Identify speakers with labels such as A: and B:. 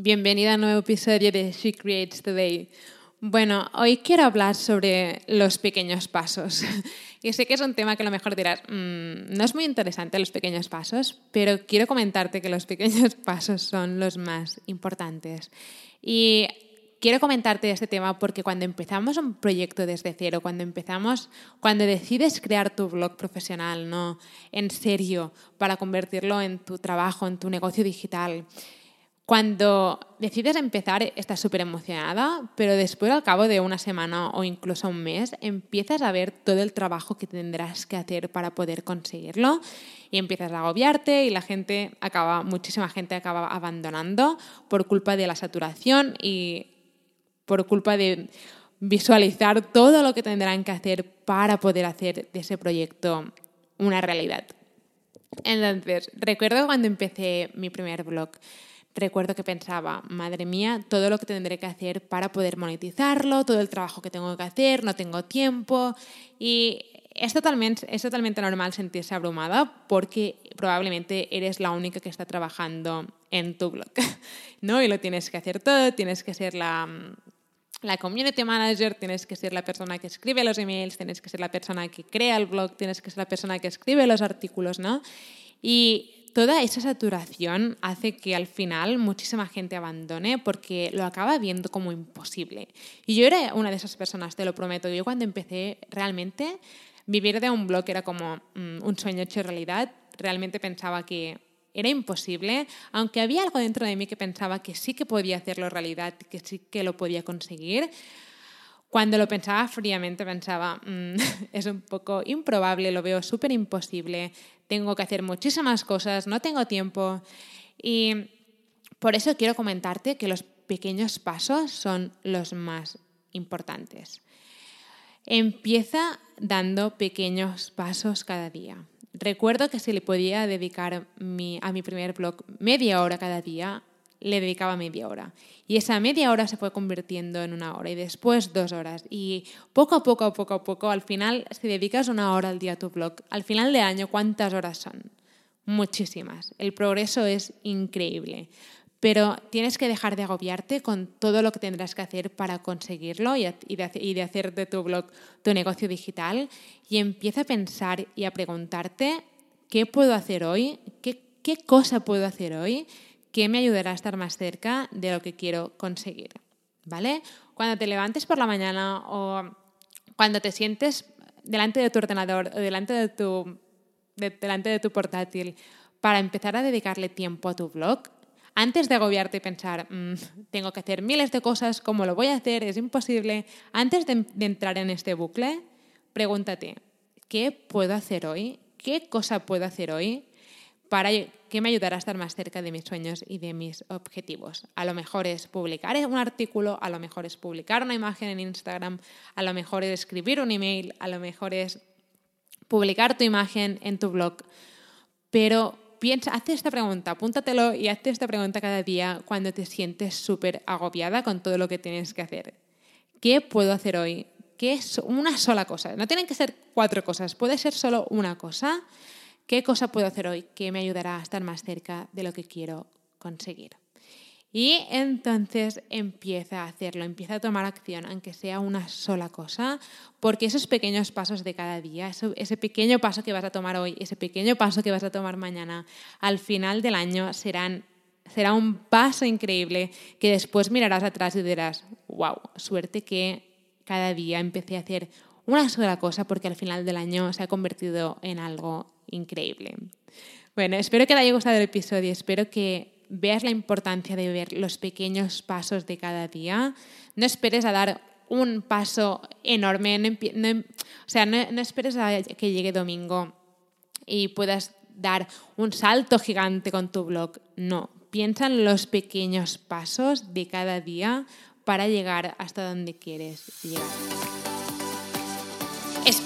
A: Bienvenida a un nuevo episodio de She Creates Today. Bueno, hoy quiero hablar sobre los pequeños pasos. Y sé que es un tema que a lo mejor dirás, mm, no es muy interesante los pequeños pasos, pero quiero comentarte que los pequeños pasos son los más importantes. Y quiero comentarte este tema porque cuando empezamos un proyecto desde cero, cuando empezamos, cuando decides crear tu blog profesional, ¿no? En serio, para convertirlo en tu trabajo, en tu negocio digital, cuando decides empezar estás súper emocionada, pero después al cabo de una semana o incluso un mes empiezas a ver todo el trabajo que tendrás que hacer para poder conseguirlo y empiezas a agobiarte y la gente acaba, muchísima gente acaba abandonando por culpa de la saturación y por culpa de visualizar todo lo que tendrán que hacer para poder hacer de ese proyecto una realidad. Entonces, recuerdo cuando empecé mi primer blog, recuerdo que pensaba, madre mía, todo lo que tendré que hacer para poder monetizarlo, todo el trabajo que tengo que hacer, no tengo tiempo. Y es totalmente, es totalmente normal sentirse abrumada porque probablemente eres la única que está trabajando en tu blog, ¿no? Y lo tienes que hacer todo, tienes que ser la, la community manager, tienes que ser la persona que escribe los emails, tienes que ser la persona que crea el blog, tienes que ser la persona que escribe los artículos, ¿no? Y toda esa saturación hace que al final muchísima gente abandone porque lo acaba viendo como imposible. Y yo era una de esas personas, te lo prometo. Yo cuando empecé realmente, vivir de un blog era como mm, un sueño hecho realidad. Realmente pensaba que era imposible, aunque había algo dentro de mí que pensaba que sí que podía hacerlo realidad, que sí que lo podía conseguir. Cuando lo pensaba fríamente pensaba, mm, es un poco improbable, lo veo súper imposible, tengo que hacer muchísimas cosas, no tengo tiempo. Y por eso quiero comentarte que los pequeños pasos son los más importantes. Empieza dando pequeños pasos cada día. Recuerdo que si le podía dedicar a mi primer blog media hora cada día, le dedicaba media hora. Y esa media hora se fue convirtiendo en una hora y después dos horas. Y poco a poco, poco a poco, al final, si dedicas una hora al día a tu blog, al final de año, ¿cuántas horas son? Muchísimas. El progreso es increíble. Pero tienes que dejar de agobiarte con todo lo que tendrás que hacer para conseguirlo y de hacer de tu blog tu negocio digital. Y empieza a pensar y a preguntarte, ¿qué puedo hacer hoy? ¿Qué, qué cosa puedo hacer hoy? Que me ayudará a estar más cerca de lo que quiero conseguir. ¿Vale? Cuando te levantes por la mañana o cuando te sientes delante de tu ordenador o delante de tu, delante de tu portátil para empezar a dedicarle tiempo a tu blog, antes de agobiarte y pensar, mm, tengo que hacer miles de cosas, ¿cómo lo voy a hacer? Es imposible. Antes de entrar en este bucle, pregúntate, ¿qué puedo hacer hoy? ¿Qué cosa puedo hacer hoy para que me ayudará a estar más cerca de mis sueños y de mis objetivos. A lo mejor es publicar un artículo, a lo mejor es publicar una imagen en Instagram, a lo mejor es escribir un email, a lo mejor es publicar tu imagen en tu blog. Pero piensa, hazte esta pregunta, apúntatelo y hazte esta pregunta cada día cuando te sientes súper agobiada con todo lo que tienes que hacer. ¿Qué puedo hacer hoy? ¿Qué es una sola cosa? No tienen que ser cuatro cosas, puede ser solo una cosa ¿Qué cosa puedo hacer hoy que me ayudará a estar más cerca de lo que quiero conseguir? Y entonces empieza a hacerlo, empieza a tomar acción, aunque sea una sola cosa, porque esos pequeños pasos de cada día, ese pequeño paso que vas a tomar hoy, ese pequeño paso que vas a tomar mañana, al final del año serán, será un paso increíble que después mirarás atrás y dirás, wow, suerte que cada día empecé a hacer una sola cosa porque al final del año se ha convertido en algo increíble. Bueno, espero que te haya gustado el episodio, espero que veas la importancia de ver los pequeños pasos de cada día. No esperes a dar un paso enorme, o sea, no, esperes a que llegue domingo y puedas dar un salto gigante con tu blog. No, piensa en los pequeños pasos de cada día para llegar hasta donde quieres llegar.